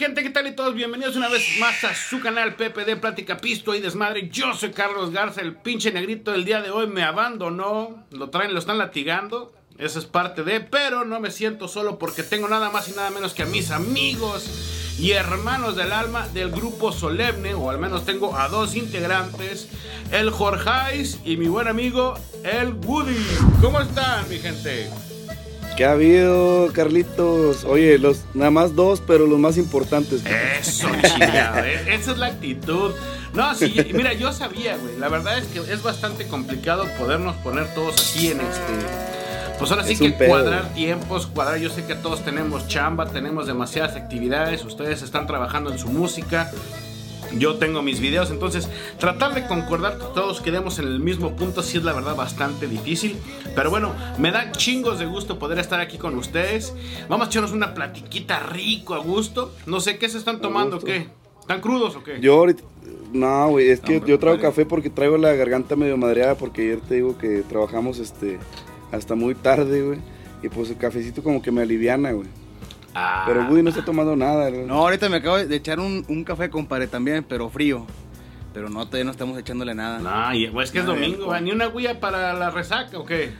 gente? ¿Qué tal y todos? Bienvenidos una vez más a su canal PPD Plática Pisto y Desmadre. Yo soy Carlos Garza, el pinche negrito del día de hoy me abandonó. Lo traen, lo están latigando. Esa es parte de, pero no me siento solo porque tengo nada más y nada menos que a mis amigos y hermanos del alma del grupo Solemne, o al menos tengo a dos integrantes, el Jorgeis y mi buen amigo el Woody. ¿Cómo están, mi gente? ¿Qué ha habido, Carlitos? Oye, los nada más dos, pero los más importantes. Eso, chingado. Esa es la actitud. No, sí, mira, yo sabía, güey. La verdad es que es bastante complicado podernos poner todos así en este. Pues ahora sí Es que pedo, cuadrar güey. tiempos, cuadrar. Yo sé que todos tenemos chamba, tenemos demasiadas actividades. Ustedes están trabajando en su música. Yo tengo mis videos, entonces tratar de concordar que todos quedemos en el mismo punto sí es la verdad bastante difícil. Pero bueno, me da chingos de gusto poder estar aquí con ustedes. Vamos a echarnos una platiquita rico a gusto. No sé qué se están tomando. ¿qué? ¿Están crudos o qué? Yo ahorita. No, güey, es que Hombre, yo traigo café porque traigo la garganta medio madreada porque ayer te digo que trabajamos este hasta muy tarde, güey. Y pues el cafecito como que me aliviana, güey. Ah. Pero Woody no está tomando nada. No, ahorita me acabo de echar un, un café, compadre, también, pero frío. Pero no, todavía no estamos echándole nada. No, pues, es que es domingo, ni una guía para la resaca o qué?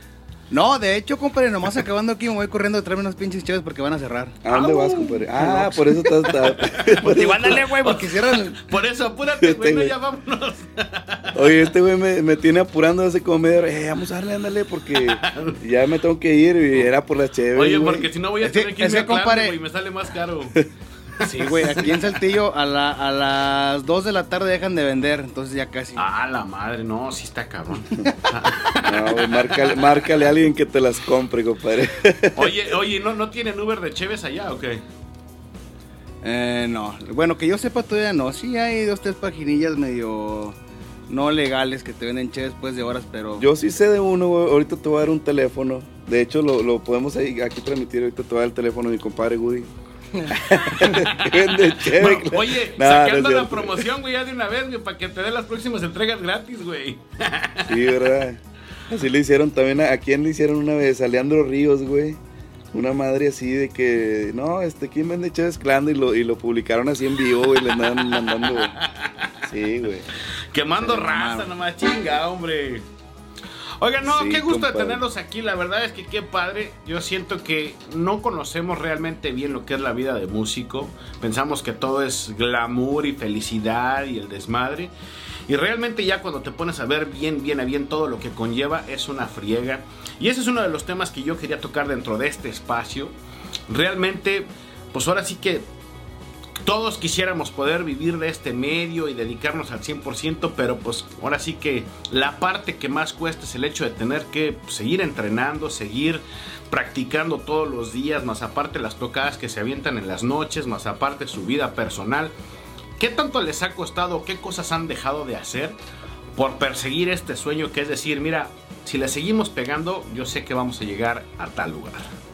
De hecho, compadre, nomás acabando aquí me voy corriendo a traerme unos pinches chaves porque van a cerrar. ¿A dónde vas, compadre? Ah, por eso estás. está- por eso Igual dale, güey, porque cierran. Por eso, apúrate, güey, Este no, güey. ya vámonos. Oye, este güey me, me tiene apurando hace hora. Eh, vamos a darle, ándale, porque ya me tengo que ir y era por la chévere. Oye, porque si no voy a tener que irme a compadre- güey, me sale más caro. Sí, güey, aquí en Saltillo a, la- a las 2 de la tarde dejan de vender, entonces ya casi. Ah, la madre, no, sí está cabrón. No, güey, márcale, márcale a alguien que te las compre, compadre. Oye, oye, ¿no, ¿no tienen Uber de Cheves allá o qué? Eh, no, bueno, que yo sepa todavía no. Sí hay dos, tres paginillas medio no legales que te venden che después de horas, pero... Yo sí sé de uno, güey. Ahorita te voy a dar un teléfono. De hecho, lo, lo podemos ahí, aquí transmitir. Ahorita te voy a dar el teléfono de mi compadre Woody. Vende chévere, Bueno, oye, no sacando la cierto. promoción, güey, ya de una vez, güey, para que te den las próximas entregas gratis, güey. Sí, ¿verdad? Así le hicieron también. ¿A, a quién le hicieron una vez? A Leandro Ríos, güey. Una madre así de que, no, este, ¿quién vende chévere Clando? Y lo, y lo publicaron así en vivo, güey. Le andaban mandando, güey. Sí, güey. Quemando raza, nomás chinga, hombre. Oigan, no, Sí, qué gusto de compadre. tenerlos aquí. La verdad es que qué padre. Yo siento que no conocemos realmente bien lo que es la vida de músico. Pensamos que todo es glamour y felicidad y el desmadre. Y realmente ya cuando te pones a ver bien, bien a bien todo lo que conlleva es una friega. Y ese es uno de los temas que yo quería tocar dentro de este espacio. Realmente, pues ahora sí que todos quisiéramos poder vivir de este medio y dedicarnos al 100%, pero pues ahora sí que la parte que más cuesta es el hecho de tener que seguir entrenando, seguir practicando todos los días, más aparte las tocadas que se avientan en las noches, más aparte su vida personal. ¿Qué tanto les ha costado? ¿Qué cosas han dejado de hacer por perseguir este sueño que es decir, mira, si le seguimos pegando, yo sé que vamos a llegar a tal lugar?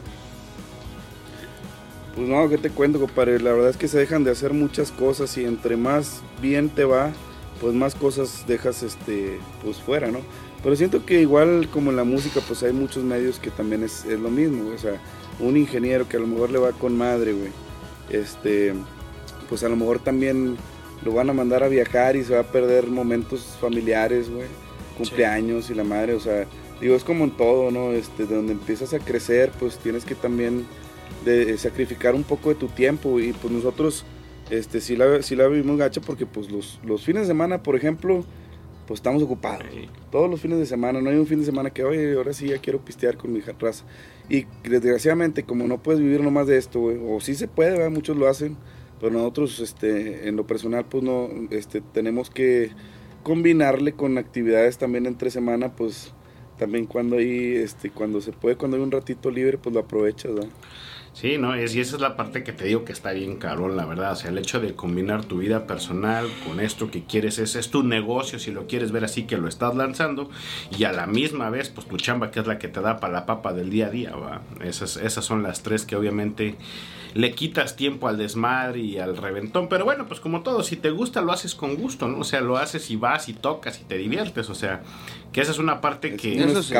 Pues no, ¿qué te cuento, compadre? La verdad es que se dejan de hacer muchas cosas y entre más bien te va, pues más cosas dejas, este, pues fuera, ¿no? Pero siento que igual como en la música, pues hay muchos medios que también es, es lo mismo. O sea, un ingeniero que a lo mejor le va con madre, güey. Este, pues a lo mejor también lo van a mandar a viajar y se va a perder momentos familiares, güey. Cumpleaños y la madre, o sea, digo, es como en todo, ¿no? Este, de donde empiezas a crecer, pues tienes que también de sacrificar un poco de tu tiempo y pues nosotros este sí la, sí la vivimos gacha porque pues los, los fines de semana por ejemplo pues estamos ocupados todos los fines de semana no hay un fin de semana que oye ahora sí ya quiero pistear con mi raza y desgraciadamente como no puedes vivir nomás de esto güey, o sí se puede ¿verdad? muchos lo hacen pero nosotros este en lo personal pues no este tenemos que combinarle con actividades también entre semana pues también cuando hay este cuando se puede cuando hay un ratito libre pues lo aprovechas ¿verdad? Sí, no, es, y esa es la parte que te digo que está bien cabrón, la verdad. O sea, el hecho de combinar tu vida personal con esto que quieres, es, es tu negocio, si lo quieres ver así, que lo estás lanzando, y a la misma vez, pues tu chamba, que es la que te da para la papa del día a día, ¿va? Esas, esas son las tres que obviamente le quitas tiempo al desmadre y al reventón. Pero bueno, pues como todo, si te gusta, lo haces con gusto, ¿no? O sea, lo haces y vas y tocas y te diviertes. O sea, que esa es una parte que... Eso sí.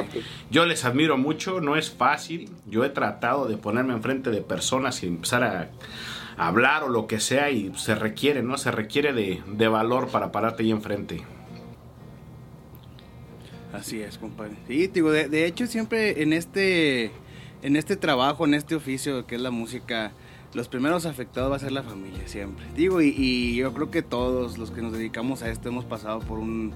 Yo les admiro mucho, no es fácil. Yo he tratado de ponerme enfrente de personas y empezar a, hablar o lo que sea y se requiere, ¿no? Se requiere de, de valor para pararte ahí enfrente. Así es, compadre. Sí, digo, de, de hecho siempre en este, en este trabajo, en este oficio que es la música, los primeros afectados va a ser la familia, siempre. Digo, y, y yo creo que todos los que nos dedicamos a esto hemos pasado por un,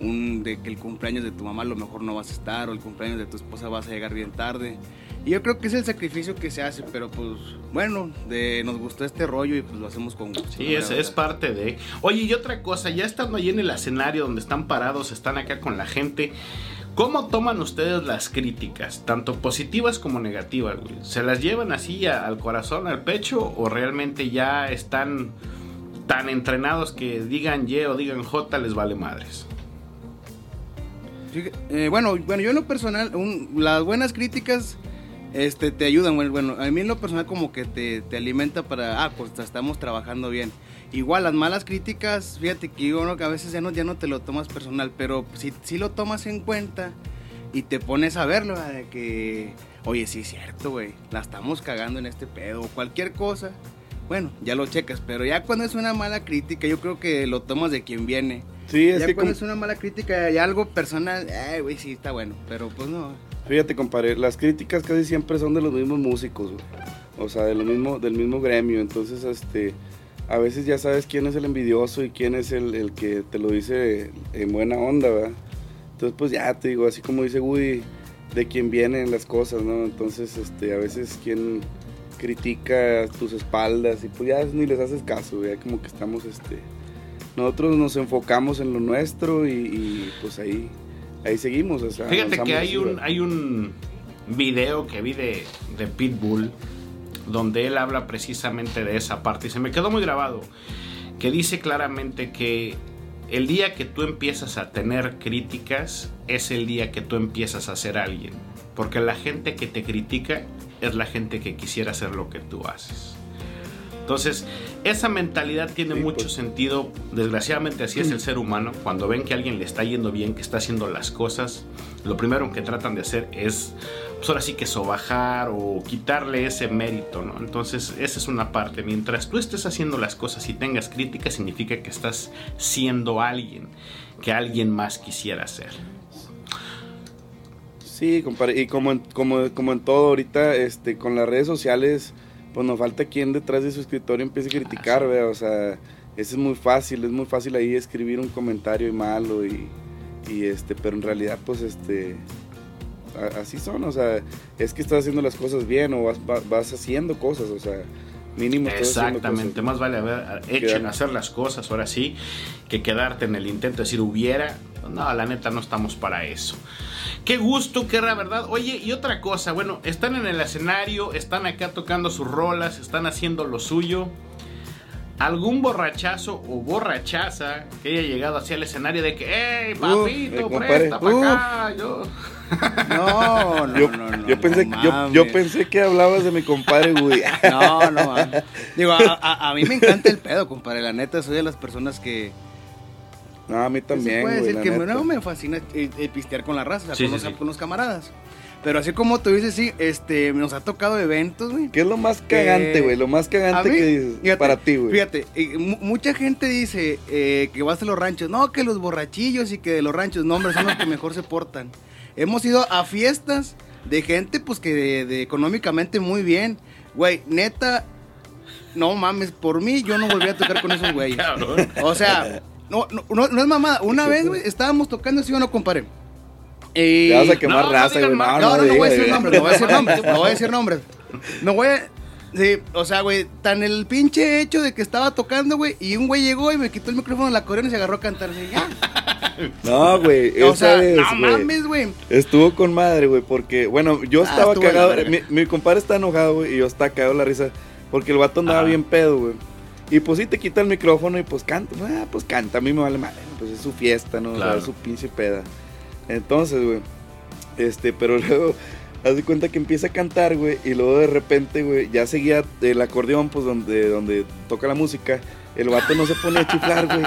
un, de que el cumpleaños de tu mamá a lo mejor no vas a estar, o el cumpleaños de tu esposa vas a llegar bien tarde. Y yo creo que es el sacrificio que se hace, pero pues bueno, de, nos gustó este rollo y pues lo hacemos con gusto. Sí, es, es parte de... Oye, y otra cosa, ya estando ahí en el escenario donde están parados, están acá con la gente, ¿cómo toman ustedes las críticas? Tanto positivas como negativas, güey. ¿Se las llevan así al corazón, al pecho, o realmente ya están tan entrenados que digan Y o digan J les vale madres? Eh, bueno, bueno, yo en lo personal, un- las buenas críticas este, te ayudan. Bueno, bueno, a mí en lo personal como que te, te alimenta para, ah, pues estamos trabajando bien. Igual las malas críticas, fíjate que yo ¿no? que a veces ya no, ya no te lo tomas personal, pero si, si lo tomas en cuenta y te pones a verlo, ¿verdad? de que, oye, sí es cierto, güey, la estamos cagando en este pedo, o cualquier cosa, bueno, ya lo checas, pero ya cuando es una mala crítica, yo creo que lo tomas de quien viene. Sí, es ya que cuando como- es una mala crítica y algo personal, ay, güey, sí está bueno, pero pues no. Fíjate, compadre, las críticas casi siempre son de los mismos músicos, güey. O sea, de lo mismo, del mismo gremio. Entonces, este, a veces ya sabes quién es el envidioso y quién es el, el que te lo dice en buena onda, ¿verdad? Entonces, pues ya te digo, así como dice Woody, de quién vienen las cosas, ¿no? Entonces, este, a veces quien critica tus espaldas y pues ya ni les haces caso, ya como que estamos, este, nosotros nos enfocamos en lo nuestro y, y, pues ahí, ahí seguimos. O sea, Fíjate que hay un, hay un video que vi de, de Pitbull donde él habla precisamente de esa parte y se me quedó muy grabado, que dice claramente que el día que tú empiezas a tener críticas es el día que tú empiezas a ser alguien, porque la gente que te critica es la gente que quisiera hacer lo que tú haces. Entonces, esa mentalidad tiene Sí, mucho pues. sentido. Desgraciadamente así es el ser humano. Cuando ven que a alguien le está yendo bien, que está haciendo las cosas, lo primero que tratan de hacer es, pues ahora sí que sobajar o quitarle ese mérito, ¿no? Entonces, esa es una parte. Mientras tú estés haciendo las cosas y tengas críticas, significa que estás siendo alguien que alguien más quisiera ser. Sí, compadre, y como en, como, como en todo ahorita, este, con las redes sociales, pues nos falta quien detrás de su escritorio empiece a criticar, sí. ¿verdad? O sea, eso es muy fácil, es muy fácil ahí escribir un comentario malo y, y este, pero en realidad, pues, este, así son, o sea, es que estás haciendo las cosas bien o vas, va- vas haciendo cosas, o sea, mínimo Exactamente, más vale haber hecho Quedar- en hacer las cosas ahora sí que quedarte en el intento de decir hubiera. No, la neta no estamos para eso. Qué gusto, qué la verdad. Oye, y otra cosa, bueno, están en el escenario, están acá tocando sus rolas, están haciendo lo suyo. ¿Algún borrachazo o borrachaza que haya llegado hacia el escenario de que, hey, papito, eh, compadre, presta para acá? Yo... No, no, Yo, no, no. yo pensé, no yo, yo pensé que hablabas de mi compadre, güey. No, no, mames. Digo, a, a- a mí me encanta el pedo, compadre. La neta, soy de las personas que. No, a mí que se también, puede güey, decir la que neta. no me fascina eh, eh, pistear con la raza, o sea, Sí, con, sí, los, sí. con los camaradas. Pero así como tú dices, sí, este, nos ha tocado eventos, güey. ¿Qué es lo más cagante, güey? Lo más cagante mí, que dices fíjate, para ti, güey. Fíjate, eh, mu- mucha gente dice eh, que vas a los ranchos. No, que los borrachillos y que de los ranchos, no, hombre, son los que mejor se portan. Hemos ido a fiestas de gente, pues, que de, de económicamente muy bien. Güey, neta, no mames, por mí yo no volví a tocar con esos güeyes. O sea, no, no, no, no es mamada. Una vez, güey, estábamos tocando, sí o no, compadre. Y... Te vas a quemar No, no raza, güey. más. No, no, no voy a decir nombres, no voy a decir nombres, no voy a decir nombres. No voy a... Sí, o sea, güey, tan el pinche hecho de que estaba tocando, güey, y un güey llegó y me quitó el micrófono de la acordeón y se agarró a cantar. Así, ya. No, güey. O esa sea, vez, no mames, güey. Estuvo con madre, güey, porque, bueno, yo Ah, estaba cagado. Mi, mi compadre está enojado, güey, y yo estaba cagado la risa. Porque el vato andaba bien pedo, güey. Y pues sí te quita el micrófono y pues canta. Ah, pues canta, a mí me vale madre. Pues es su fiesta, ¿no? O sea, Claro. es su pinche peda. Entonces, güey. Este, pero luego, haz de cuenta que empieza a cantar, güey. Y luego de repente, güey, ya seguía el acordeón, pues donde, donde toca la música. El vato no se pone a chiflar, güey.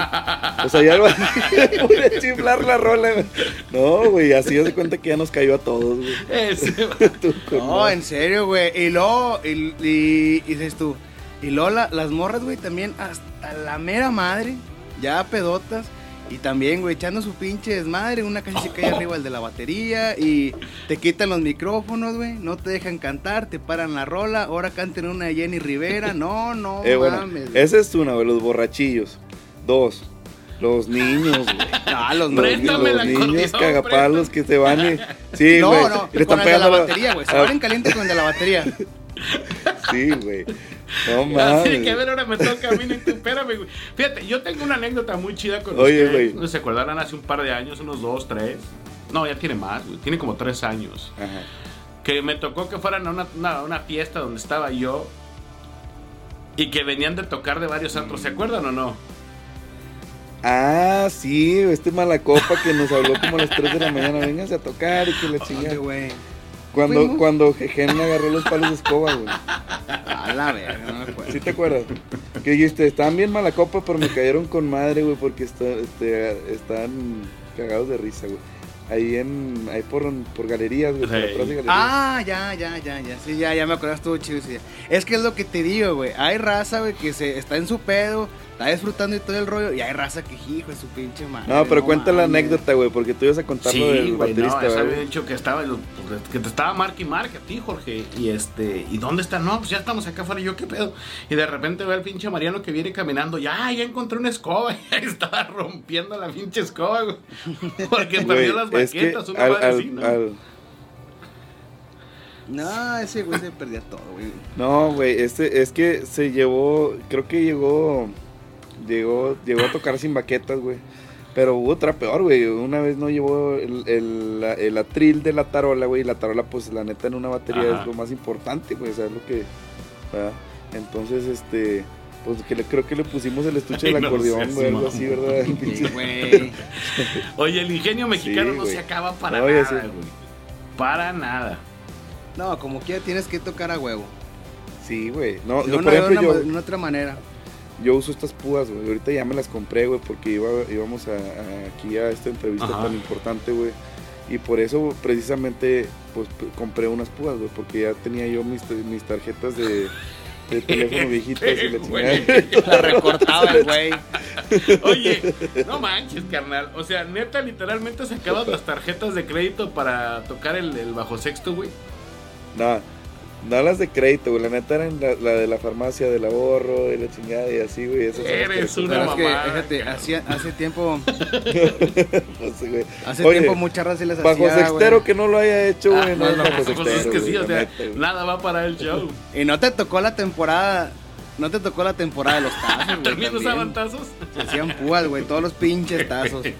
O sea, ya el vato se pone a chiflar la rola, güey. No, güey, así haz de cuenta que ya nos cayó a todos, güey. Ese- Tú No, en serio, güey. Y luego, y, y- y dices tú, Y Lola, las morras, güey, también hasta la mera madre, ya pedotas. Y también, güey, echando su pinche desmadre, una casi se cae arriba el de la batería y te quitan los micrófonos, güey, no te dejan cantar, te paran la rola, ahora canten una de Jenny Rivera, no, no Eh, bueno, mames. güey. esa es una, güey, los borrachillos. Dos, los niños, güey. Ah, los Los, Préstame los el niños cagapalos que se van y... Sí, no, güey. no, le con están el de la- batería, güey, se Ah, van en caliente con el de la batería. Sí, güey. No Así mames. que a ver, ahora me toca a mí. Espérame, güey. Fíjate, yo tengo una anécdota muy chida con Oye, ustedes. güey. No se acordarán hace un par de años, unos dos, tres. No, ya tiene más, güey. Tiene como tres años. Ajá. Que me tocó que fueran a una, una- una fiesta donde estaba yo. Y que venían de tocar de varios antros. ¿Se acuerdan o no? Ah, sí, este malacopa que nos habló como a las 3 de la mañana. Vénganse a tocar y que la chingada. güey. Cuando, fuimos. cuando Jejen me agarró los palos de escoba, güey. A la verga, no me acuerdo. ¿Sí te acuerdas? Que dijiste, estaban bien mala copa, pero me cayeron con madre, güey, porque está, este, están cagados de risa, güey. Ahí en, ahí por, por galerías, güey, por Sí. atrás de galerías. Ah, ya, ya, ya, ya. Sí, ya, ya me acordé, estuvo chido. sí. Es que es lo que te digo, güey. Hay raza, güey, que se está en su pedo, está disfrutando y todo el rollo. Y hay raza que, hijo, de su pinche madre. no, pero cuenta la anécdota, güey, porque tú ibas a contar lo del güey, baterista, no, había dicho que estaba que te estaba marque y marque a ti, Jorge. Y este, ¿y dónde está? No, pues ya estamos acá afuera. Y yo, ¿qué pedo? Y de repente veo al pinche Mariano que viene caminando. Ya, ya encontré una escoba. Y ahí estaba rompiendo la pinche escoba, güey. Porque perdió las es baquetas, una al, madre al- así, ¿no? al- No, ese güey se perdía todo, güey. No, güey, este, es que se llevó, creo que llegó, llegó, llegó a tocar sin baquetas, güey. Pero hubo otra peor, güey. Una vez no llevó el, el, el atril de la tarola, güey. Y la tarola, pues la neta en una batería Ajá. es lo más importante, güey. O sea, es lo que. ¿verdad? Entonces, este. Pues que le, creo que le pusimos el estuche Ay, del no acordeón, güey, algo así. ¿verdad? Sí. Oye, el ingenio mexicano Sí, no se acaba para No, nada, güey. Para nada. No, como quiera tienes que tocar a huevo. Sí, güey. No, no, una, por ejemplo, una yo, de una otra manera. Yo uso estas púas, güey. Ahorita ya me las compré, güey, porque iba, íbamos a, a- aquí a esta entrevista Ajá. tan importante, güey. Y por eso, precisamente, pues compré unas púas, güey, porque ya tenía yo mis, mis tarjetas de, de teléfono viejitas y la chingada. La recortaba güey. Oye, no manches, carnal. O sea, neta, literalmente sacabas las tarjetas de crédito para tocar el, el bajo sexto, güey. No, no las de crédito, güey. La neta eran la, la de la farmacia del ahorro y la chingada y así, güey. Esas las Eres una Pero es que, mamada, fíjate, hace tiempo, compré, güey. hace Oye, tiempo muchas razas les Bajo hacía, sextero güey. que no lo haya hecho, güey. Ah, no, no, no, bajo pues, sextero. es que sí, o sea, nada va para el show. Y no te tocó la temporada, no te tocó la temporada de los tazos, güey. ¿También usaban tazos? Se hacían púas, güey, todos los pinches tazos.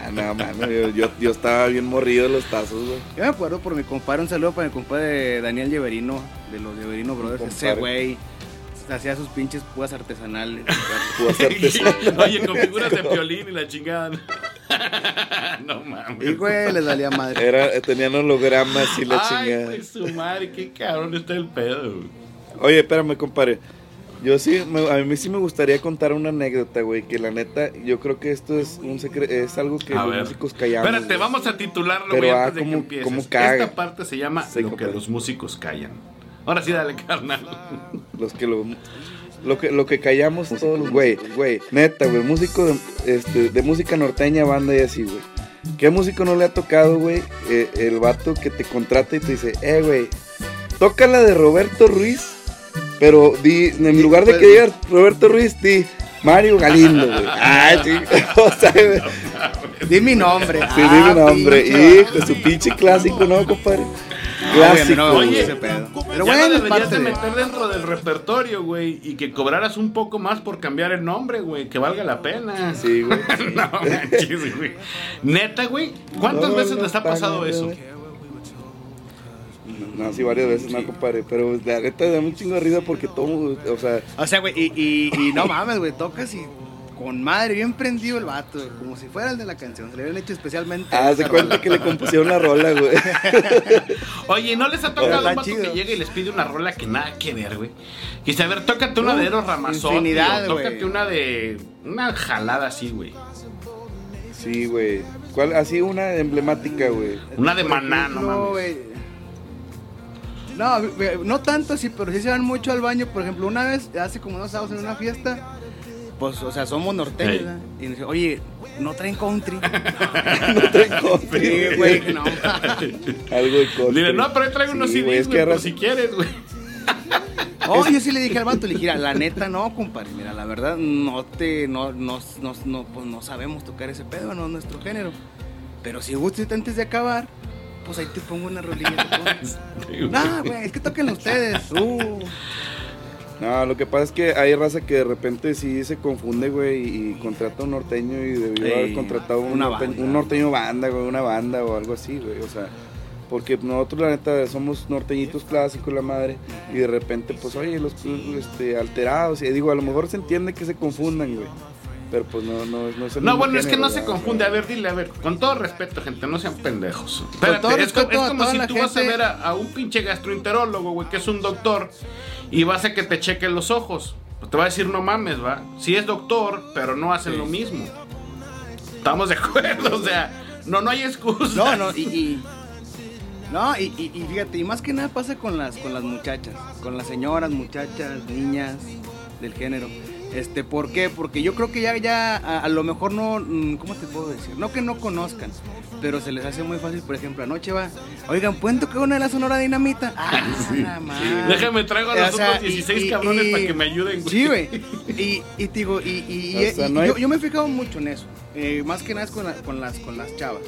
Ah, no, mano, yo, yo, yo estaba bien morrido de los tazos, güey. Yo me acuerdo por mi compadre, un saludo para mi compadre Daniel Lleverino, de los Lleverino Brothers. Ese güey hacía sus pinches púas artesanales. Púas artesanales. Oye, con figuras de violín y la chingada. no mames. Y güey, les valía madre. Era, tenían hologramas y la Ay, chingada. pues su madre, qué cabrón está el pedo, güey. Oye, espérame, compadre. Yo sí, me- a mí sí me gustaría contar una anécdota, güey, que la neta, yo creo que esto es un secreto, es algo que A los ver. músicos callamos. Espérate, güey. vamos a titularlo, Pero, güey, ah, antes de que empieces. cómo caga. Esta parte se llama Sí, Lo que los músicos callan. Ahora sí, dale, carnal. Los que lo, lo que lo que callamos todos los güey, güey, neta, güey, músico de, este, de música norteña, banda y así, güey. ¿Qué músico no le ha tocado, güey? Eh, el vato que te contrata y te dice, eh, güey, toca la de Roberto Ruiz, pero di, en lugar de que digas Roberto Ruiz, di Mario Galindo, güey. Ah, sí. o sea. Di mi nombre. Sí, Ah, di mi nombre. pinche Hijo, su pinche clásico, ¿no, compadre? No, güey, a mí no me Clásico, gusta Oye, ese pedo. Pero ya bueno, deberías de meter dentro del repertorio, güey, y que cobraras un poco más por cambiar el nombre, güey, que valga la pena. Sí, güey. no manches, güey. Neta, güey, ¿cuántas No, veces no les ha pasado güey. No, sí, varias veces, no, compadre. Pero la neta da un chingo de risa porque todo, o sea, O sea, güey, y, y, y no mames, güey, tocas y con madre, bien prendido el vato, güey, como si fuera el de la canción. Se le habían hecho especialmente. haz de esa cuenta rola. que le compusieron la rola, güey. Oye, ¿no les ha tocado un vato chido. que llega y les pide una rola que nada que ver, güey? Que dice, a ver, tócate una Uh, de Eros Ramazotti, infinidad, tócate güey. una de... Una jalada así, güey. Sí, güey. ¿Cuál? Así una emblemática, güey. Una de Maná, no mames. güey, No, ve- no tanto, sí, pero sí se van mucho al baño. Por ejemplo, una vez, hace como dos sábados en una fiesta, pues, o sea, somos norteños, Ey. ¿verdad? Y nos dice, oye, ¿no traen country? No traigo sí, güey, no. algo de country. Dile, no, pero ahí traigo unos Sí, güey, CDs, es güey, que por raza- si quieres, güey. Oh, yo sí le dije al vato, le dije, "Mira, la neta no, compadre, mira, la verdad no te, no, no, no, no, pues no sabemos tocar ese pedo, no es nuestro género. Pero si gustas antes de acabar, pues ahí te pongo una rolilla. te pongo". No, güey, es que toquen ustedes. Uh. No, lo que pasa es que hay raza que de repente sí se confunde, güey, y contrata un norteño y debió haber contratado un, una norteño, banda. un norteño banda, güey, una banda o algo así, güey, o sea, porque nosotros la neta somos norteñitos clásicos, la madre, y de repente, pues, oye, los este, alterados, y digo, a lo mejor se entiende que se confundan, güey, pero pues no, no, no es el No, bueno, es que no se confunde. A ver, dile, a ver, con todo respeto, gente, no sean pendejos. Todo es, co- respeto es como si tú vas a ver a, a un pinche gastroenterólogo, güey, que es un doctor, y vas a que te cheque los ojos. Pues te va a decir, no mames, va. Sí es doctor, pero no hacen Sí. lo mismo. Estamos de acuerdo, o sea, no, no hay excusa. No, no, y, y- no, y, y- y fíjate, y más que nada pasa con las, con las muchachas, con las señoras, muchachas, niñas del género. Este, ¿por qué? Porque yo creo que ya, ya, a, a lo mejor no, mm, ¿cómo te puedo decir? No que no conozcan, pero se les hace muy fácil, por ejemplo, anoche va, oigan, ¿pueden tocar una de la Sonora Dinamita? Ah, la madre. Déjame traigo a los O sea, otros 16 y- y- cabrones y- para que me ayuden, güey. Sí, güey. Y, y te digo, y, y- y- O sea, y no hay- yo, yo me he fijado mucho en eso. Eh, más que nada es con, la- con, las, con las chavas.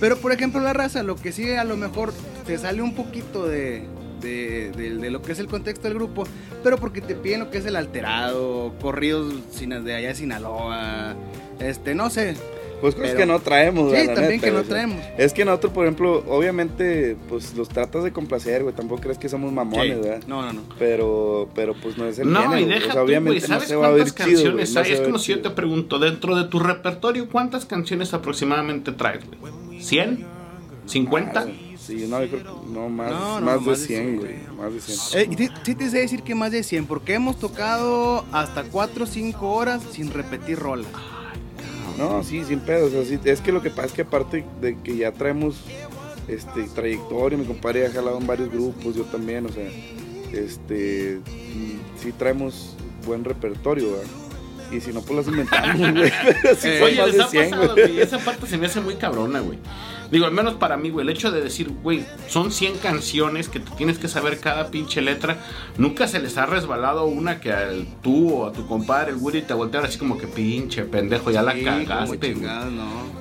Pero, por ejemplo, la raza, lo que sí a lo mejor te sale un poquito de, de, de- de lo que es el contexto del grupo, pero porque te piden lo que es el alterado, corridos de allá de Sinaloa, este, no sé. Pues cosas Pero- que no traemos, güey, Sí, la también neta, que no güey, o sea. traemos. Es que nosotros, por ejemplo, obviamente, pues los tratas de complacer, güey. Tampoco crees que somos mamones, Sí. ¿verdad? No, no, no. Pero, pero pues no es el No, género, y deja o sea, tú, güey, obviamente no ¿sabes se va a oír cuántas chido, güey, canciones no hay? Es como si yo te pregunto, dentro de tu repertorio, ¿cuántas canciones aproximadamente traes, güey? ¿100? ¿50? Sí, no, yo creo que no, más, No, no, más de más de 100, 100, güey. Más de 100. Eh, y sí, te sé decir que más de 100, porque hemos tocado hasta 4 o 5 horas sin repetir rolas. No, sí, sin pedo. O sea, sí, es que lo que pasa es que aparte de que ya traemos este trayectoria, mi compadre ha jalado en varios grupos, yo también, o sea, este sí traemos buen repertorio, ¿verdad? Y si no, pues las inventamos, güey. Sí Eh, Oye, más les de ha 100, pasado, güey. güey. Esa parte se me hace muy cabrona, güey. Digo, al menos para mí, güey, el hecho de decir, güey, son 100 canciones que te tienes que saber cada pinche letra. Nunca se les ha resbalado una que al tú o a tu compadre, el Woody, te volteara así como que pinche pendejo, ya la Sí, cagaste. güey. chingados, no.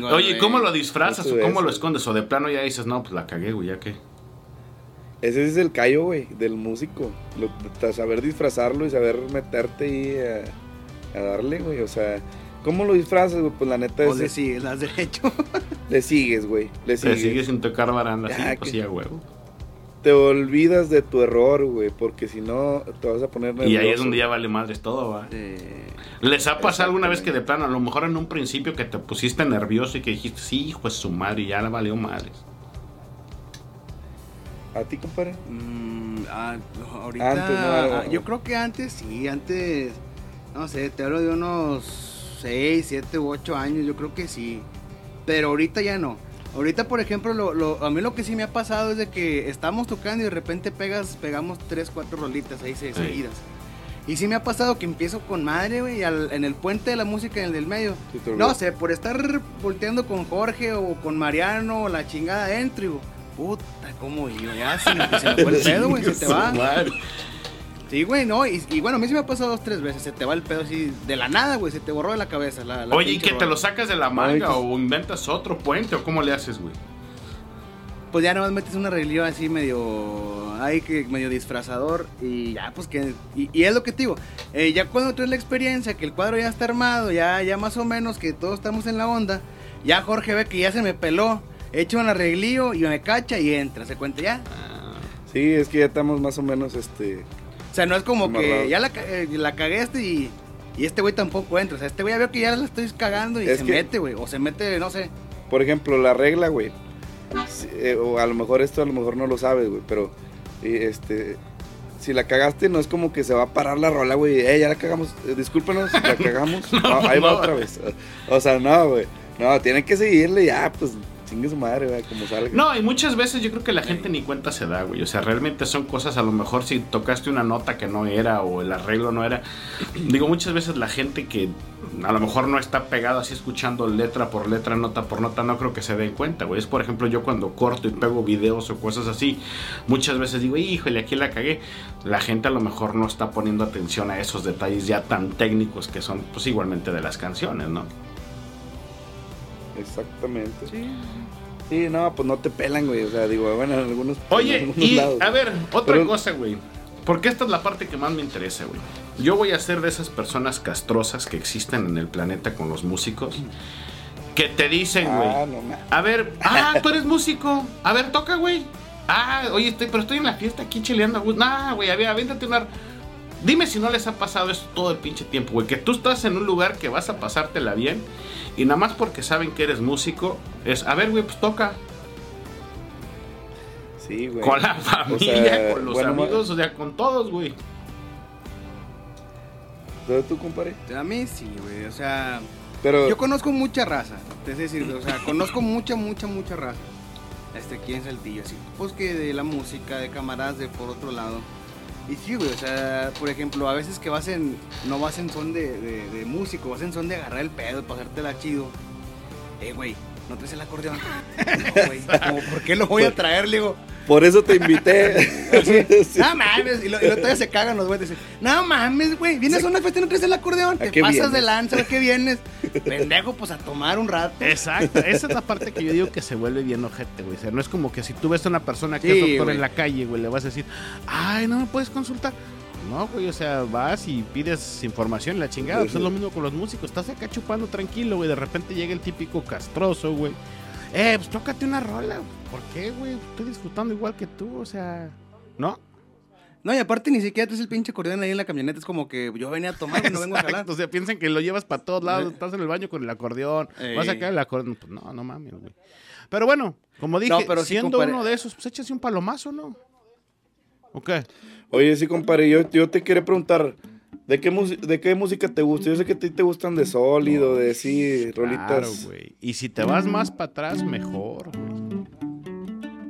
No, Oye. ¿cómo lo disfrazas o cómo lo escondes? O de plano ya dices, no, pues la cagué, güey, ya que. Ese es el callo, güey, del músico. Lo, saber disfrazarlo y saber meterte ahí a, a darle, güey. O sea, ¿cómo lo disfrazas, güey? Pues la neta O es. le sigues, las derecho. Le sigues, güey. Le sigues. sigues sin tocar baranda, así, Ya, pues sí, a huevo. Te olvidas de tu error, güey. Porque si no, te vas a poner Y ahí es donde ya vale madres todo, va. Eh, ¿Les ha pasado alguna vez que de plano, a lo mejor en un principio que te pusiste nervioso y que dijiste, sí, hijo es su madre, y ya le valió madres? ¿A ti, compadre? mm, ah, ahorita, Antes, no, ah, yo creo que antes sí, antes, no sé, te hablo de unos 6, 7 u 8 años, yo creo que sí. Pero ahorita ya no. Ahorita, por ejemplo, lo, lo- a mí lo que sí me ha pasado es de que estamos tocando y de repente pegas, pegamos 3, 4 rolitas ahí Sí. seguidas. Y sí me ha pasado que empiezo con madre, güey, en el puente de la música, en el del medio. Sí, No sé, por estar volteando con Jorge o con Mariano o la chingada adentro, y puta, ¿cómo yo? Ya se me, se me fue el pedo, güey, se te va. Sí, güey, no, y, y bueno, a mí sí me ha pasado dos, tres veces, se te va el pedo así de la nada, güey, se te borró de la cabeza. La, la Oye, ¿y que te lo sacas de la manga pues- o inventas otro puente o cómo le haces, güey? Pues ya nomás metes un arreglillo así medio, ay, que medio disfrazador y ya, pues que, y, y es lo que te digo, eh, ya cuando traes la experiencia, que el cuadro ya está armado, ya, ya más o menos que todos estamos en la onda, ya Jorge ve que ya se me peló, echa un arreglillo y me cacha y entra, se cuenta ya. Sí, es que ya estamos más o menos, este... O sea, no es como que ya la, eh, la cagué este y, y este güey tampoco entra. O sea, este güey ya veo que ya la estoy cagando y Es se que- mete, güey. O se mete, no sé. Por ejemplo, la regla, güey. si- eh, o a lo mejor esto a lo mejor no lo sabes, güey, pero eh, este si la cagaste no es como que se va a parar la rola, güey. Eh, ya la cagamos, eh, discúlpanos, la cagamos. No, ahí va otra vez. O sea, no, güey. No, tienen que seguirle ya, pues No, y muchas veces yo creo que la gente ni cuenta se da, güey. O sea, realmente son cosas, a lo mejor si tocaste una nota que no era o el arreglo no era. Digo, muchas veces la gente que a lo mejor no está pegado así escuchando letra por letra, nota por nota, no creo que se den cuenta, güey. Es por ejemplo yo cuando corto y pego videos o cosas así, muchas veces digo, híjole, aquí la cagué. La gente a lo mejor no está poniendo atención a esos detalles ya tan técnicos que son, pues igualmente de las canciones, ¿no? Exactamente. Sí. Sí, no, pues no te pelan, güey. O sea, digo, bueno, en algunos. Oye, y a ver, otra cosa, güey. Porque esta es la parte que más me interesa, güey. Yo voy a ser de esas personas castrosas que existen en el planeta con los músicos. Que te dicen, güey. Ah, no, a ver, ah, tú eres músico. A ver, toca, güey. Ah, oye, estoy, pero estoy en la fiesta aquí chileando. Nah, güey, a ver, avéntate una. Dime si no les ha pasado esto todo el pinche tiempo, güey. Que tú estás en un lugar que vas a pasártela bien y nada más porque saben que eres músico, es, a ver, güey, pues toca. Sí, güey. Con la familia, con los amigos, o sea, con todos, güey. ¿Pero tú, compadre? A mí sí, güey, o sea... Pero... Yo conozco mucha raza, es decir, o sea, conozco mucha, mucha, mucha raza. Este, aquí en Saltillo, así. Pues que de la música, de camaradas, de por otro lado. Y sí, güey, o sea, por ejemplo, a veces que vas en, no vas en son de, de, músico, vas en son de agarrar el pedo, pasártela chido. Eh, güey, ¿no traes el acordeón? no, güey, ¿por qué lo voy a traer? Le digo, por eso te invité. No mames. Y, lo, y todavía se cagan los güeyes. No mames, güey. Vienes a una fiesta y no traes el acordeón. Te pasas de lanza, ¿a qué vienes? Pendejo, pues a tomar un rato. Exacto. Esa es la parte que yo digo que se vuelve bien ojete, güey. O sea, no es como que si tú ves a una persona que es doctor en la calle, güey, le vas a decir, ay, no me puedes consultar. No, güey, o sea, vas y pides información, la chingada. Pues es lo mismo con los músicos. Estás acá chupando tranquilo, güey. De repente llega el típico castroso, güey eh, pues tócate una rola. ¿Por qué, güey? Estoy disfrutando igual que tú, o sea, ¿no? No, y aparte ni siquiera traes el pinche acordeón ahí en la camioneta. Es como que yo venía a tomar y no vengo a jalar. O sea, piensan que lo llevas para todos lados. Estás en el baño con el acordeón. Vas a sacar el acordeón. Pues no, no mames, güey. Pero bueno, como dije, siendo uno de esos, pues échase un palomazo, ¿no? ¿O qué? Oye, sí, compadre, yo, yo te quería preguntar. ¿De qué, ¿De qué música te gusta? Yo sé que a ti te gustan de sólido, de sí, rolitas. Claro, güey. Y si te vas más para atrás, mejor, güey.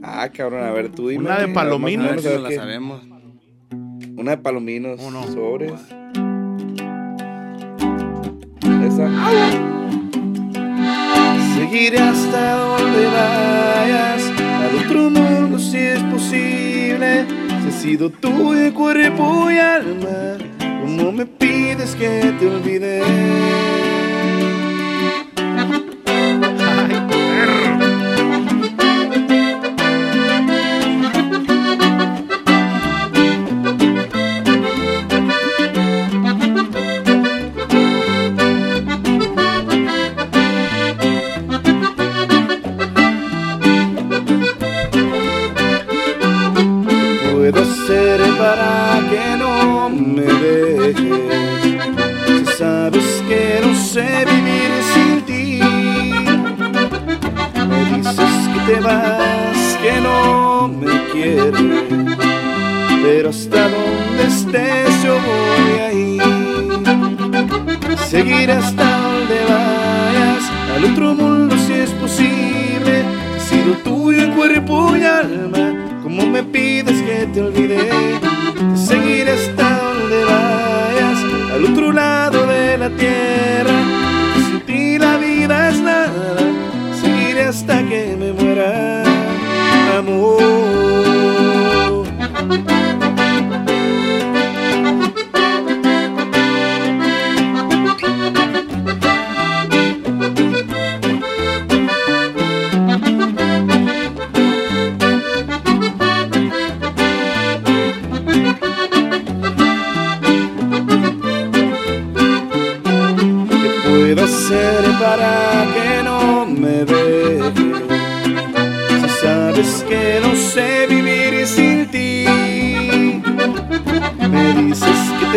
Ah, cabrón, a ver, tú dime. Una de palominos. No la sabemos. Una de palominos. Uno. Sobres. Esa. Seguiré hasta donde vayas, al otro mundo si es posible. Sido tú de cuerpo y alma no me pides que te olvide. Que no me quieres, pero hasta donde estés yo voy a ir. Seguir hasta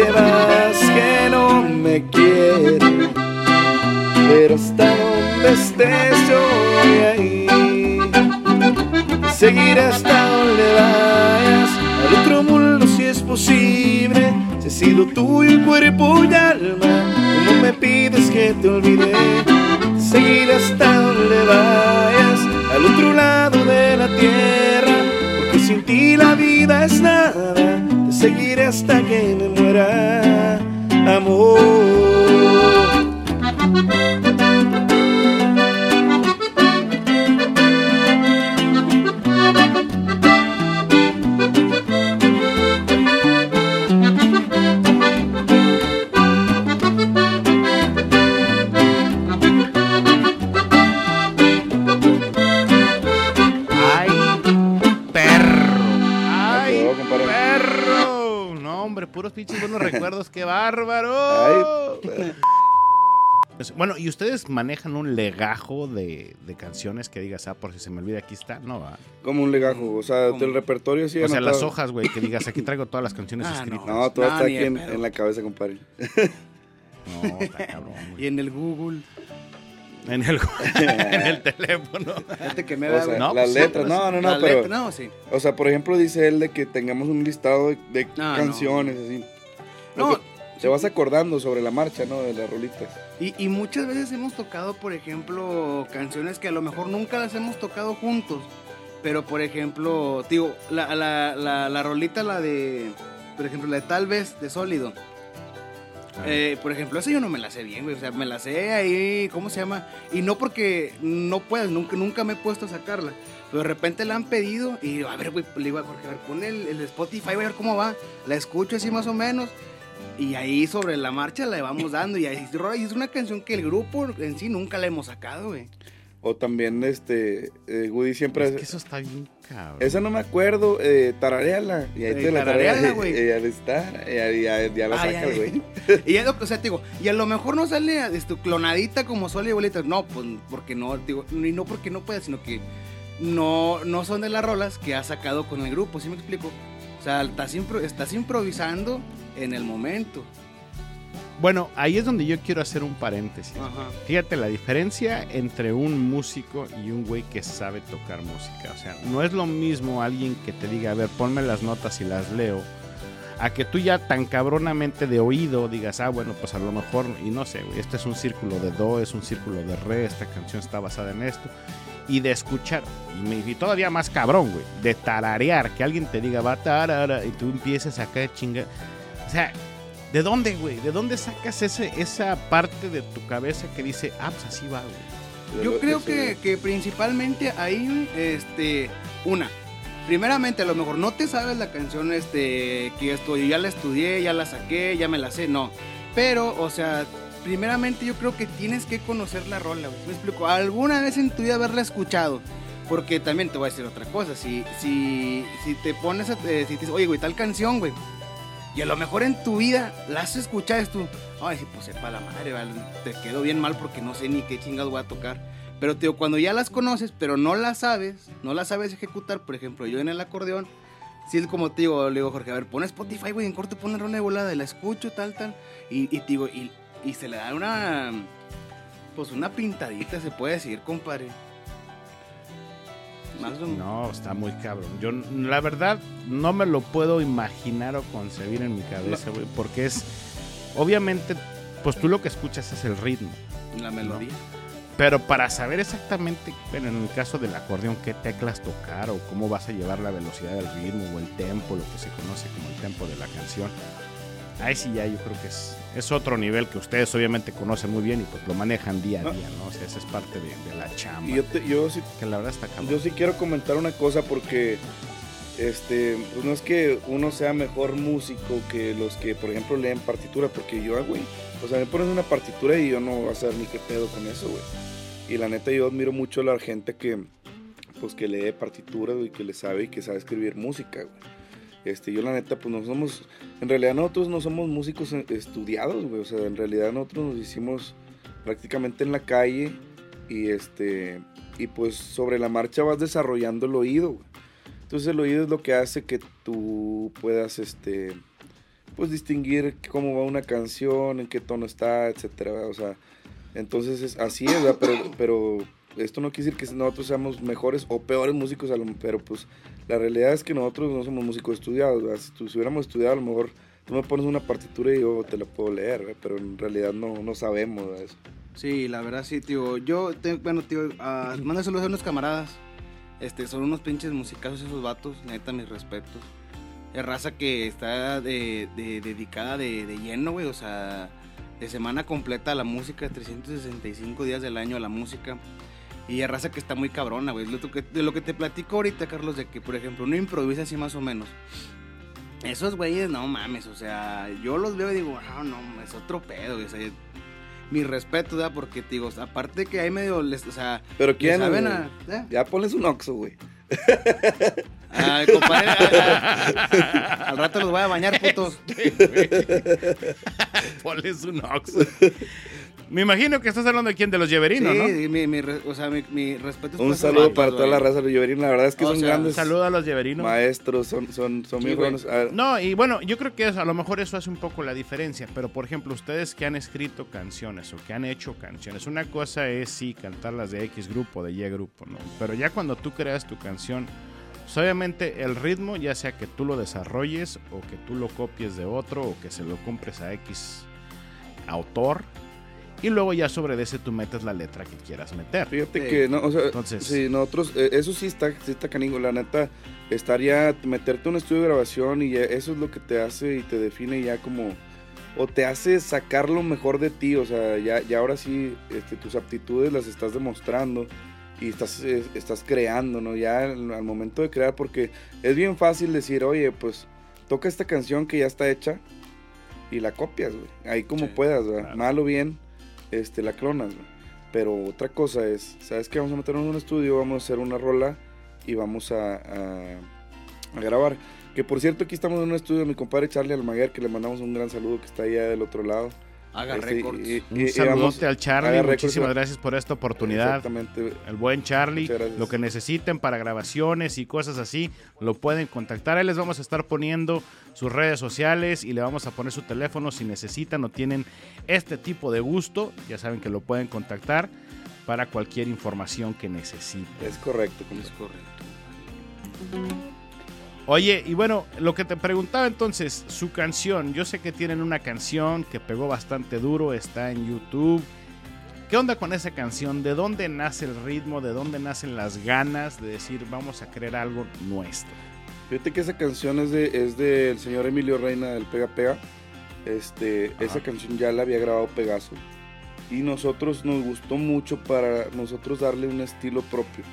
dices que no me quieres, pero hasta donde estés yo voy a ir. Seguir hasta donde vayas, al otro mundo si es posible, si he sido tuyo el cuerpo y alma Bueno, ¿y ustedes manejan un legajo de, de canciones que digas, ah, por si se me olvida, aquí está? No, va. como un legajo, o sea, del repertorio sí O sea, anotado. las hojas, güey, que digas, aquí traigo todas las canciones Ah, escritas. No, todo No, está aquí en, la cabeza, compadre. No, está cabrón, güey. Y en el Google. En el, en el teléfono. Fíjate que me O sea, No, las pues letras, pues, no, no, no, pero, letra, no, sí. o sea, por ejemplo, dice él de que tengamos un listado de, de Ah, canciones, así. No, Lo te vas acordando sobre la marcha, ¿no? De las rolitas. Y, y muchas veces hemos tocado, por ejemplo, canciones que a lo mejor nunca las hemos tocado juntos. Pero, por ejemplo, digo, la, la, la, la rolita, la de, por ejemplo, la de Tal vez, de Sólido. Eh, por ejemplo, esa yo no me la sé bien, güey. O sea, me la sé ahí, ¿cómo se llama? Y no porque no puedas, nunca, nunca me he puesto a sacarla. Pero de repente la han pedido y a ver, güey, le digo a Jorge, a ver, pon el, el Spotify, voy a ver cómo va. La escucho así más o menos. Y ahí sobre la marcha la vamos dando. Y ahí y es una canción que el grupo en sí nunca la hemos sacado, güey. O también, este, eh, Woody siempre... Es que eso está bien cabrón. Esa no me acuerdo, eh, tarareala. Y ahí Eh, te la tarareala, güey. Y ya está, y ya, ya, ya la güey. Y es lo que, o sea, te digo, y a lo mejor no sale este, clonadita como suele y bolita. No, pues porque no, digo, y no porque no puede, sino que no, no son de las rolas que ha sacado con el grupo, ¿sí me explico? O sea, estás, impro- estás improvisando en el momento. Bueno, ahí es donde yo quiero hacer un paréntesis. Ajá. Fíjate la diferencia entre un músico y un güey que sabe tocar música. O sea, no es lo mismo alguien que te diga, a ver, ponme las notas y las leo, a que tú ya tan cabronamente de oído digas, ah, bueno, pues a lo mejor, y no sé, güey, este es un círculo de do, es un círculo de re, esta canción está basada en esto. Y de escuchar, y, me- y todavía más cabrón, güey, de tararear, que alguien te diga, va tarara, y tú empieces acá de chinga. O sea, ¿de dónde, güey? ¿De dónde sacas ese, esa parte de tu cabeza que dice, ah, pues así va, güey? Yo creo que, que principalmente ahí, este, una, primeramente a lo mejor no te sabes la canción este, que yo estoy, ya la estudié, ya la saqué, ya me la sé, no. Pero, o sea, primeramente yo creo que tienes que conocer la rola, güey. Me explico, alguna vez en tu vida haberla escuchado. Porque también te voy a decir otra cosa, si, si, si te pones a, eh, si te dices, oye, güey, tal canción, güey. Y a lo mejor en tu vida la has escuchado, es tú, ay, pues sepa la madre, vale, te quedo bien mal porque no sé ni qué chingados voy a tocar. Pero tío, cuando ya las conoces, pero no las sabes, no las sabes ejecutar, por ejemplo, yo en el acordeón, si es como te digo, le digo, Jorge, a ver, pon Spotify, güey, en corto pon rola de volada, la escucho, tal, tal, y, y te digo, y, y se le da una, pues una pintadita, se puede decir, compadre. Más. No, está muy cabrón. Yo, la verdad, no me lo puedo imaginar o concebir en mi cabeza, güey, porque es, obviamente, pues tú lo que escuchas es el ritmo. La melodía. Pero para saber exactamente, bueno, en el caso del acordeón, qué teclas tocar o cómo vas a llevar la velocidad del ritmo o el tempo, lo que se conoce como el tempo de la canción, ahí sí ya yo creo que es, es otro nivel que ustedes obviamente conocen muy bien y pues lo manejan día a día, ¿no? O sea, esa es parte de, de la chamba. Y yo, te- yo sí que la verdad está. Yo sí quiero comentar una cosa porque este pues no es que uno sea mejor músico que los que por ejemplo leen partitura porque yo ah, güey o sea me pones una partitura y yo no voy a saber ni qué pedo con eso güey y la neta yo admiro mucho a la gente que pues que lee partituras y que le sabe y que sabe escribir música güey este yo la neta pues no somos en realidad nosotros no somos músicos eh, estudiados güey o sea en realidad nosotros nos hicimos prácticamente en la calle y este y pues sobre la marcha vas desarrollando el oído. güey. Entonces el oído es lo que hace que tú puedas este pues distinguir cómo va una canción, en qué tono está, etcétera, o sea, entonces es así es, ¿verdad? pero pero esto no quiere decir que nosotros seamos mejores o peores músicos, pero pues la realidad es que nosotros no somos músicos estudiados, ¿verdad? si, hubiéramos estudiado a lo mejor tú me pones una partitura y yo te la puedo leer, ¿verdad? pero en realidad no, no sabemos ¿verdad? eso. Sí, la verdad sí, tío. Yo, bueno, tío, uh, mando saludos a unos camaradas Este, son unos pinches musicazos esos vatos, neta, mis respetos. Es raza que está de, de- dedicada de, de lleno, güey, o sea, de semana completa a la música, 365 días del año a la música. Y es raza que está muy cabrona, güey. Lo que- De lo que te platico ahorita, Carlos, de que, por ejemplo, uno improvisa así más o menos. Esos güeyes, no mames, o sea, yo los veo y digo, ah, no, es otro pedo, güey. O sea, mi respeto, ¿verdad? Porque, te digo, aparte que hay medio, les- o sea, Pero quién, saben a- ¿eh? Ya pones un oxo, güey. Ay, compadre, a- a- al rato los voy a bañar, putos. Ponles un ox. Me imagino que estás hablando de quién, de los Sí, Lleverinos, ¿no? mi, mi re- o sea, mi, mi respeto es Un saludo para toda la raza de Lloverín. La verdad es que O son sea, grandes Saluda a los Lleverinos. maestros, son, son, son Sí, muy buenos. A ver, No, y bueno, yo creo que eso, a lo mejor eso hace un poco la diferencia, pero por ejemplo, ustedes que han escrito canciones o que han hecho canciones, una cosa es sí cantarlas de X grupo, de Y grupo, ¿no? Pero ya cuando tú creas tu canción, pues obviamente el ritmo, ya sea que tú lo desarrolles o que tú lo copies de otro o que se lo compres a X autor, y luego ya sobre ese tú metes la letra que quieras meter. Fíjate Sí. que, no, o sea, Entonces- sí, nosotros, eh, eso sí está, sí está la neta, estaría meterte en un estudio de grabación y eso es lo que te hace y te define ya como, o te hace sacar lo mejor de ti, o sea, ya, ya ahora sí, este, tus aptitudes las estás demostrando y estás, eh, estás creando, ¿no? Ya al, al momento de crear, porque es bien fácil decir, oye, pues, toca esta canción que ya está hecha y la copias, güey, ahí como Sí, puedas, ¿verdad? claro. Mal o bien, este, la clonas. Pero otra cosa es, ¿sabes qué? Vamos a meternos en un estudio, vamos a hacer una rola y vamos a, a- a grabar. Que por cierto, aquí estamos en un estudio de mi compadre Charlie Almaguer, que le mandamos un gran saludo que está allá del otro lado. Haga Este, récords. y- y- Un saludote al Charlie, haga récords, muchísimas gracias por esta oportunidad. Exactamente. El buen Charlie, lo que necesiten para grabaciones y cosas así, lo pueden contactar. Ahí les vamos a estar poniendo sus redes sociales y le vamos a poner su teléfono si necesitan o tienen este tipo de gusto. Ya saben que lo pueden contactar para cualquier información que necesiten. Es correcto. Es correcto. Oye, y bueno, lo que te preguntaba entonces, su canción, yo sé que tienen una canción que pegó bastante duro, está en YouTube. ¿Qué onda con esa canción? ¿De dónde nace el ritmo? ¿De dónde nacen las ganas de decir vamos a crear algo nuestro? Fíjate que esa canción es de es del señor Emilio Reina del Pega Pega. Este, Ajá. esa canción ya la había grabado Pegaso. Y nosotros nos gustó mucho para nosotros darle un estilo propio.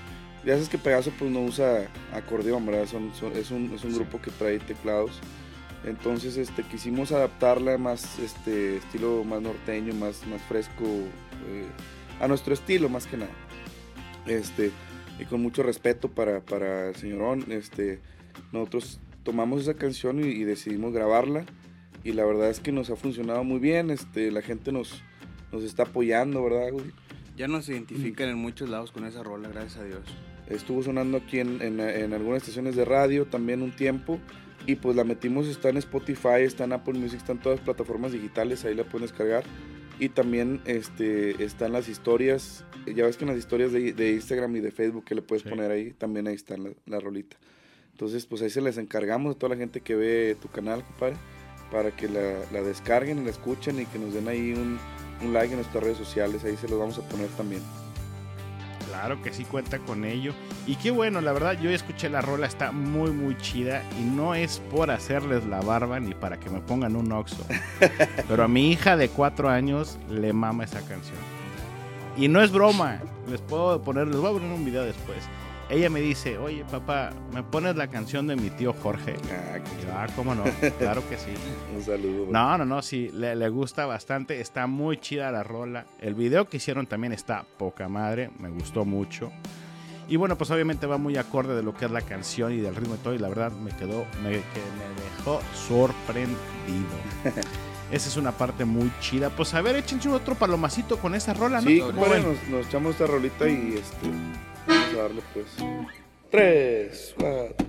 Ya sabes que Pegaso pues no usa acordeón, ¿verdad? Son- son- es, un, es un grupo que trae teclados. Entonces este, quisimos adaptarla más este, estilo más norteño, más, más fresco, eh, a nuestro estilo más que nada. Este, y con mucho respeto para, para el señorón, este, nosotros tomamos esa canción y, y decidimos grabarla y la verdad es que nos ha funcionado muy bien, este, la gente nos, nos está apoyando, ¿verdad, güey? Ya nos identifican en muchos lados con esa rola, gracias a Dios. Estuvo sonando aquí en, en- en algunas estaciones de radio también un tiempo y pues la metimos, está en Spotify, está en Apple Music, está en todas las plataformas digitales, ahí la pueden descargar y también este, están las historias, ya ves que en las historias de, de Instagram y de Facebook que le puedes Sí. poner ahí, también ahí está la, la rolita. Entonces pues ahí se les encargamos a toda la gente que ve tu canal, compadre, para que la, la descarguen y la escuchen y que nos den ahí un, un like en nuestras redes sociales, ahí se los vamos a poner también. Claro que sí cuenta con ello. Y qué bueno, la verdad, yo escuché la rola, está muy, muy chida. Y no es por hacerles la barba ni para que me pongan un oxo. Pero a mi hija de cuatro años le mama esa canción. Y no es broma. Les puedo poner, les voy a poner un video después. Ella me dice, oye papá, ¿me pones la canción de mi tío Jorge? Ah, Y yo, ah, cómo no, claro que sí. un saludo. No, no, no, sí, le, le gusta bastante, está muy chida la rola. El video que hicieron también está poca madre, me gustó mucho. Y bueno, pues obviamente va muy acorde de lo que es la canción y del ritmo y todo, y la verdad me quedó, me, que me dejó sorprendido. Esa es una parte muy chida. Pues a ver, échense otro palomacito con esa rola, ¿no? Sí, nos, nos echamos esta rolita y este. Vamos a darle pues. Tres, cuatro.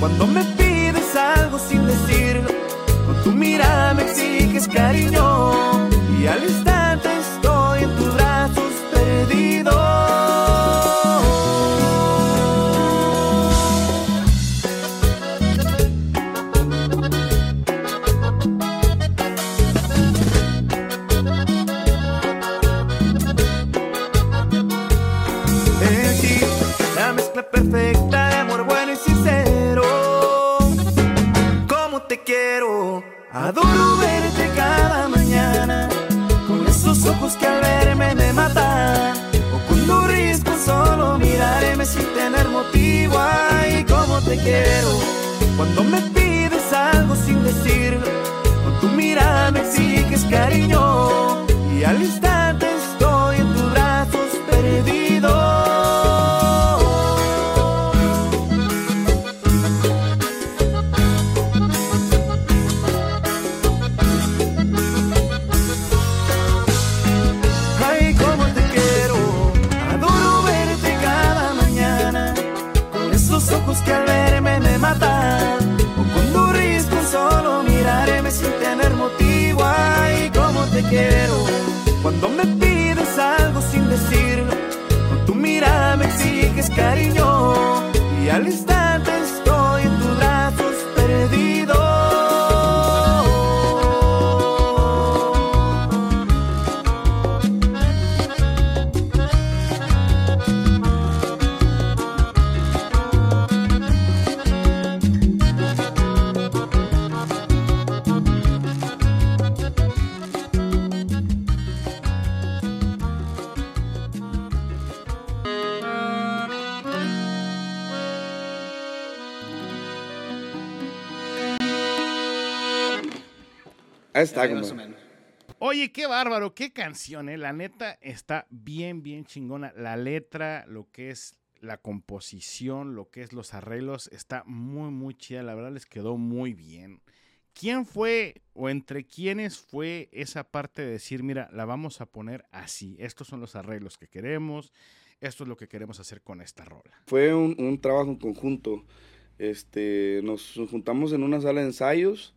Cuando me pides algo sin decirlo. Con tu mirada me exiges cariño. Y al cuando me pides algo sin decirlo, con tu mirada me exiges cariño, y al instante Ahí está, Ahí más o menos. Oye, qué bárbaro, qué canción, ¿eh? La neta está bien, bien chingona. La letra, lo que es la composición, lo que es los arreglos, está muy, muy chida. La verdad les quedó muy bien. ¿Quién fue o entre quiénes fue esa parte de decir, mira, la vamos a poner así? Estos son los arreglos que queremos, esto es lo que queremos hacer con esta rola. Fue un, un trabajo en conjunto. Este, nos juntamos en una sala de ensayos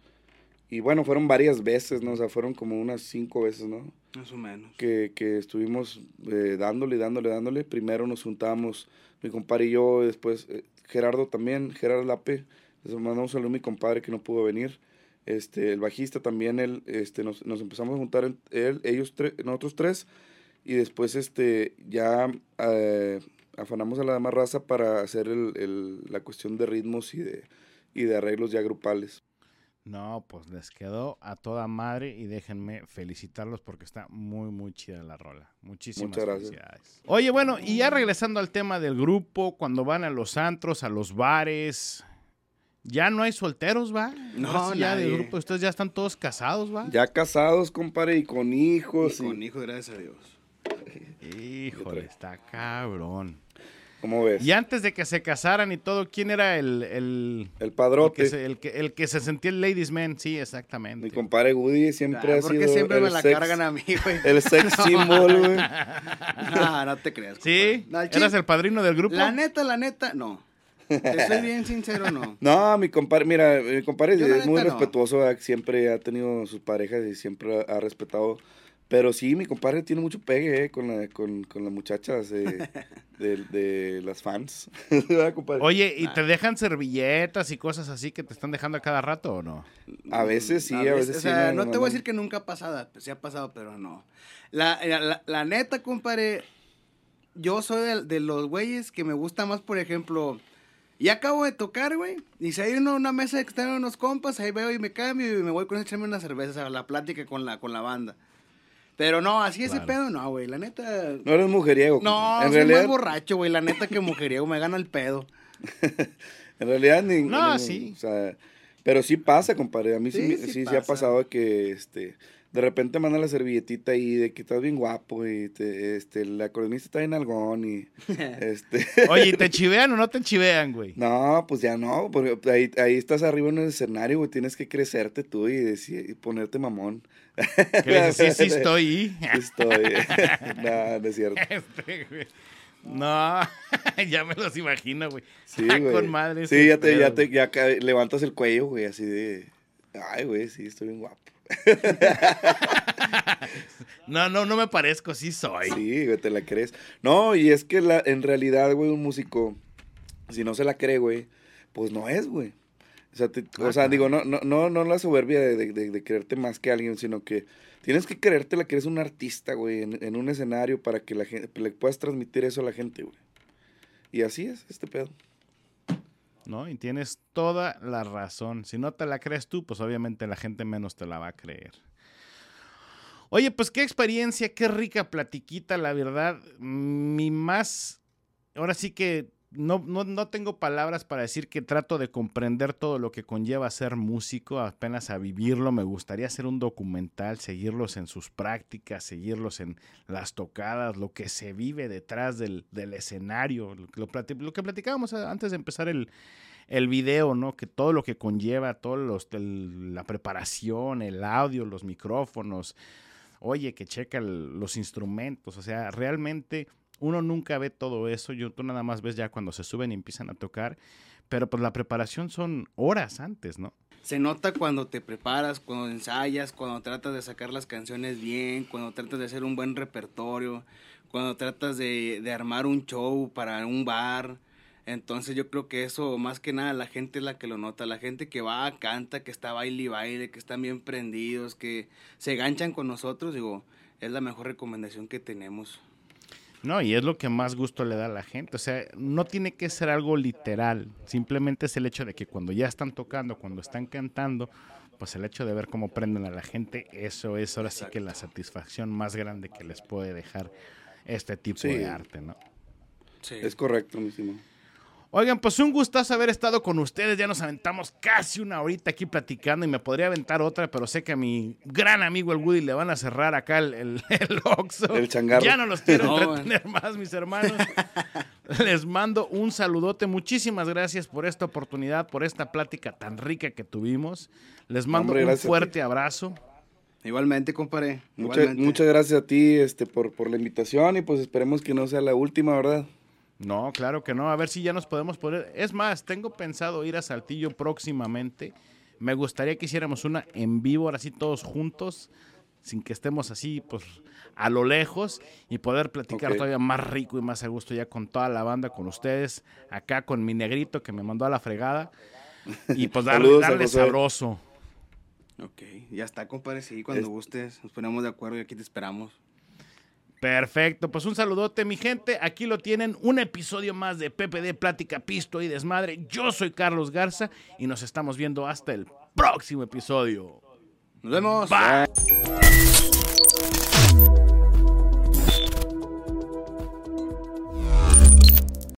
y bueno, fueron varias veces, ¿no? O sea, fueron como unas cinco veces, ¿no? Más o menos. que, que estuvimos eh, dándole, dándole, dándole. Primero nos juntamos mi compadre y yo, y después eh, Gerardo también, Gerardo Lape. Les mandamos un saludo a mi compadre que no pudo venir. Este, el bajista también, él, este, nos, nos empezamos a juntar, él, ellos tres, nosotros tres, y después este, ya eh, afanamos a la demás raza para hacer el, el- la cuestión de ritmos y de, y de arreglos ya grupales. No, pues les quedó a toda madre y déjenme felicitarlos porque está muy, muy chida la rola. Muchísimas Muchas gracias. felicidades. Oye, bueno, y ya regresando al tema del grupo, cuando van a los antros, a los bares, ya no hay solteros, ¿va? No, sí ya del grupo, ustedes ya están todos casados, ¿va? Ya casados, compadre, y con hijos. Y y- con hijos, gracias a Dios. Híjole, está cabrón. ¿Cómo ves? Y antes de que se casaran y todo, ¿quién era el, el, El el padrote. que, se, el, que, el que se sentía el ladies man? Sí, Mi exactamente. compadre Woody siempre Ah, ha ¿Por qué sido siempre el me la sex- cargan a mí, güey? El sex symbol, güey. No, no te creas. ¿Sí? No, ¿Eras el padrino del grupo? La neta, la neta, no. Te soy bien sincero, no. No, mi compadre, mira, mi compadre Yo es muy no. respetuoso, siempre ha tenido sus parejas y siempre ha respetado. Pero sí, mi compadre tiene mucho pegue eh, con, la, con, con las muchachas eh, de, de las fans. Oye, ¿y te dejan servilletas y cosas así que te están dejando a cada rato o no? a veces sí, a veces, O sí. no me te voy a decir que nunca ha pasado, pues sí ha pasado, pero no. La, la, la- la neta, compadre, yo soy de, de los güeyes que me gusta más, por ejemplo, ya acabo de tocar, güey, y si hay uno, una mesa que están unos compas, ahí veo y me cambio y me voy con echarme una cerveza, a la plática con la, con la banda. Pero no, así ese pedo, no, güey, la neta... No eres mujeriego. No, en soy realidad, más borracho, güey, la neta que mujeriego, me gana el pedo. en realidad ni, No, ni- sí. o sea, pero sí pasa, compadre. A mí sí, Sí, sí sí, sí ha pasa. pasado que este de repente manda la servilletita ahí de que estás bien guapo y te, este, el acordeonista está bien algón y este... Oye, ¿y ¿te chivean o no te chivean, güey? No, pues ya no, porque ahí, ahí estás arriba en el escenario, güey, tienes que crecerte tú y, decir, y ponerte mamón. Que sí, sí estoy. Sí estoy. no, no es cierto. Este, güey. No, ya me los imagino, güey. Sí, Ah, güey. Con madre. Sí, ya te, pedo, ya te, ya levantas el cuello, güey, así de... Ay, güey, sí, estoy bien guapo. No, no, no me parezco, sí soy. Sí, güey, te la crees. No, y es que la, en realidad, güey, un músico, si no se la cree, güey, pues no es, güey. O sea, te- o sea digo, no, no, no, no la soberbia de, de, de- de creerte más que alguien, sino que tienes que creerte la que eres un artista, güey, en, en un escenario para que la gente, le puedas transmitir eso a la gente, güey. Y así es este pedo. ¿No? Y tienes toda la razón. Si no te la crees tú, pues obviamente la gente menos te la va a creer. Oye, pues qué experiencia, qué rica platiquita, la verdad. Mi más, ahora sí que no, no, no tengo palabras para decir que trato de comprender todo lo que conlleva ser músico, apenas a vivirlo. Me gustaría hacer un documental, seguirlos en sus prácticas, seguirlos en las tocadas, lo que se vive detrás del, del escenario, lo, que- platicábamos antes de empezar el, el video, ¿no? Que todo lo que conlleva, todo los, la preparación, el audio, los micrófonos, oye, que checa los instrumentos, o sea, realmente uno nunca ve todo eso, yo, tú nada más ves ya cuando se suben y empiezan a tocar, pero pues la preparación son horas antes, ¿no? Se nota cuando te preparas, cuando ensayas, cuando tratas de sacar las canciones bien, cuando tratas de hacer un buen repertorio, cuando tratas de, de armar un show para un bar. Entonces yo creo que eso más que nada la gente es la que lo nota, la gente que va, canta, que está baile y baile, que están bien prendidos, que se ganchan con nosotros, digo, es la mejor recomendación que tenemos. No, y es lo que más gusto le da a la gente. O sea, no tiene que ser algo literal. Simplemente es el hecho de que cuando ya están tocando, cuando están cantando, pues el hecho de ver cómo prenden a la gente, eso es ahora sí que la satisfacción más grande que les puede dejar este tipo Sí. de arte, ¿no? Sí. Es correcto, mi estimado. Oigan, pues un gustazo haber estado con ustedes. Ya nos aventamos casi una horita aquí platicando y me podría aventar otra, pero sé que a mi gran amigo el Woody le van a cerrar acá el, el, el Oxxo. El changarro. Ya no los quiero No, entretener más, mis hermanos. Les mando un saludote. Muchísimas gracias por esta oportunidad, por esta plática tan rica que tuvimos. Les mando Hombre, un fuerte abrazo. Igualmente, compadre. Mucha- muchas gracias a ti este, por, por la invitación y pues esperemos que no sea la última, ¿verdad? No, claro que no. A ver si ya nos podemos poner. Es más, tengo pensado ir a Saltillo próximamente. Me gustaría que hiciéramos una en vivo, ahora sí todos juntos, sin que estemos así, pues, a lo lejos y poder platicar todavía más rico y más a gusto ya con toda la banda, con ustedes, acá con mi negrito que me mandó a la fregada. Y pues darle, darle sabroso. Ok, ya está, compadre. Sí, cuando Es- gustes, nos ponemos de acuerdo y aquí te esperamos. Perfecto, pues un saludote mi gente, aquí lo tienen, un episodio más de PPD Plática Pisto y Desmadre. Yo soy Carlos Garza y nos estamos viendo hasta el próximo episodio. Nos vemos. Bye.